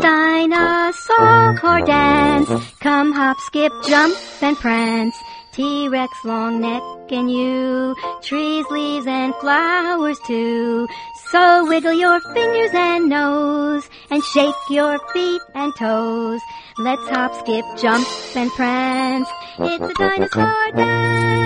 dinosaur dance. Come hop, skip, jump, and prance. T-Rex long neck and you, trees, leaves, and flowers too. So wiggle your fingers and nose, and shake your feet and toes. Let's hop, skip, jump, and prance. It's a dinosaur dance.